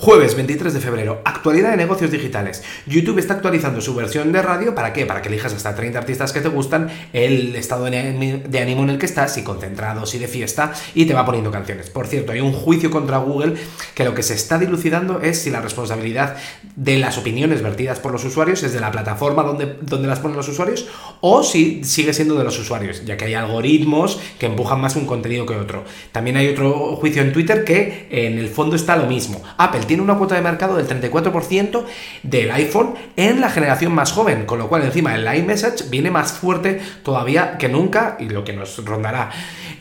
Jueves 23 de febrero, actualidad de negocios digitales. YouTube está actualizando su versión de radio, ¿para qué? Para que elijas hasta 30 artistas que te gustan, el estado de ánimo en el que estás, si concentrados y de fiesta, y te va poniendo canciones. Por cierto, hay un juicio contra Google que lo que se está dilucidando es si la responsabilidad de las opiniones vertidas por los usuarios es de la plataforma donde, donde las ponen los usuarios o si sigue siendo de los usuarios, ya que hay algoritmos que empujan más un contenido que otro. También hay otro juicio en Twitter que en el fondo está lo mismo. Apple tiene una cuota de mercado del 34% del iPhone en la generación más joven, con lo cual encima el iMessage viene más fuerte todavía que nunca y lo que nos rondará.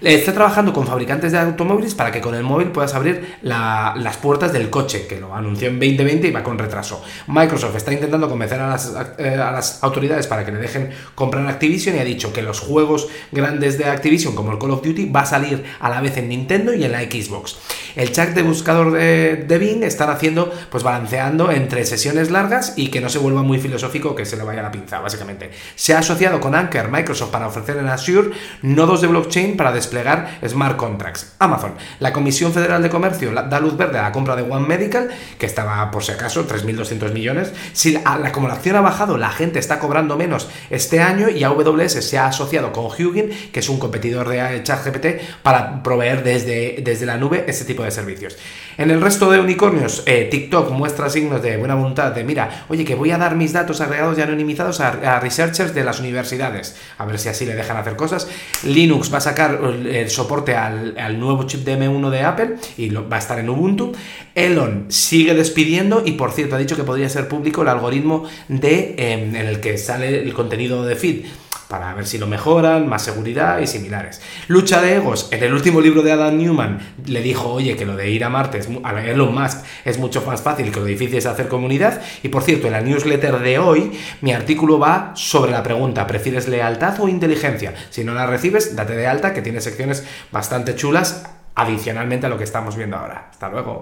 Está trabajando con fabricantes de automóviles para que con el móvil puedas abrir las puertas del coche, que lo anunció en 2020 y va con retraso. Microsoft está intentando convencer a las, eh, a las autoridades para que le dejen comprar Activision y ha dicho que los juegos grandes de Activision, como el Call of Duty, va a salir a la vez en Nintendo y en la Xbox. El chat de buscador de, Bing están haciendo, pues balanceando entre sesiones largas y que no se vuelva muy filosófico que se le vaya la pinza, básicamente. Se ha asociado con Anker Microsoft para ofrecer en Azure nodos de blockchain para desplegar smart contracts. Amazon, la Comisión Federal de Comercio da luz verde a la compra de One Medical, que estaba por si acaso 3.200 millones. Si la, la acumulación ha bajado, la gente está cobrando menos este año y AWS se ha asociado con Hugin, que es un competidor de ChatGPT, para proveer desde, desde la nube este tipo de servicios. En el resto de unicornios, eh, TikTok muestra signos de buena voluntad de, mira, oye, que voy a dar mis datos agregados y anonimizados a, researchers de las universidades, a ver si así le dejan hacer cosas. Linux va a sacar el soporte al, nuevo chip de M1 de Apple y va a estar en Ubuntu. Elon sigue despidiendo y, por cierto, ha dicho que podría ser público el algoritmo de, em, en el que sale el contenido de feed para ver si lo mejoran, más seguridad y similares. Lucha de egos. En el último libro de Adam Newman le dijo, oye, que lo de ir a Marte, es, a Elon Musk, es mucho más fácil que lo difícil es hacer comunidad. Y por cierto, en la newsletter de hoy, mi artículo va sobre la pregunta, ¿prefieres lealtad o inteligencia? Si no la recibes, date de alta, que tiene secciones bastante chulas adicionalmente a lo que estamos viendo ahora. Hasta luego.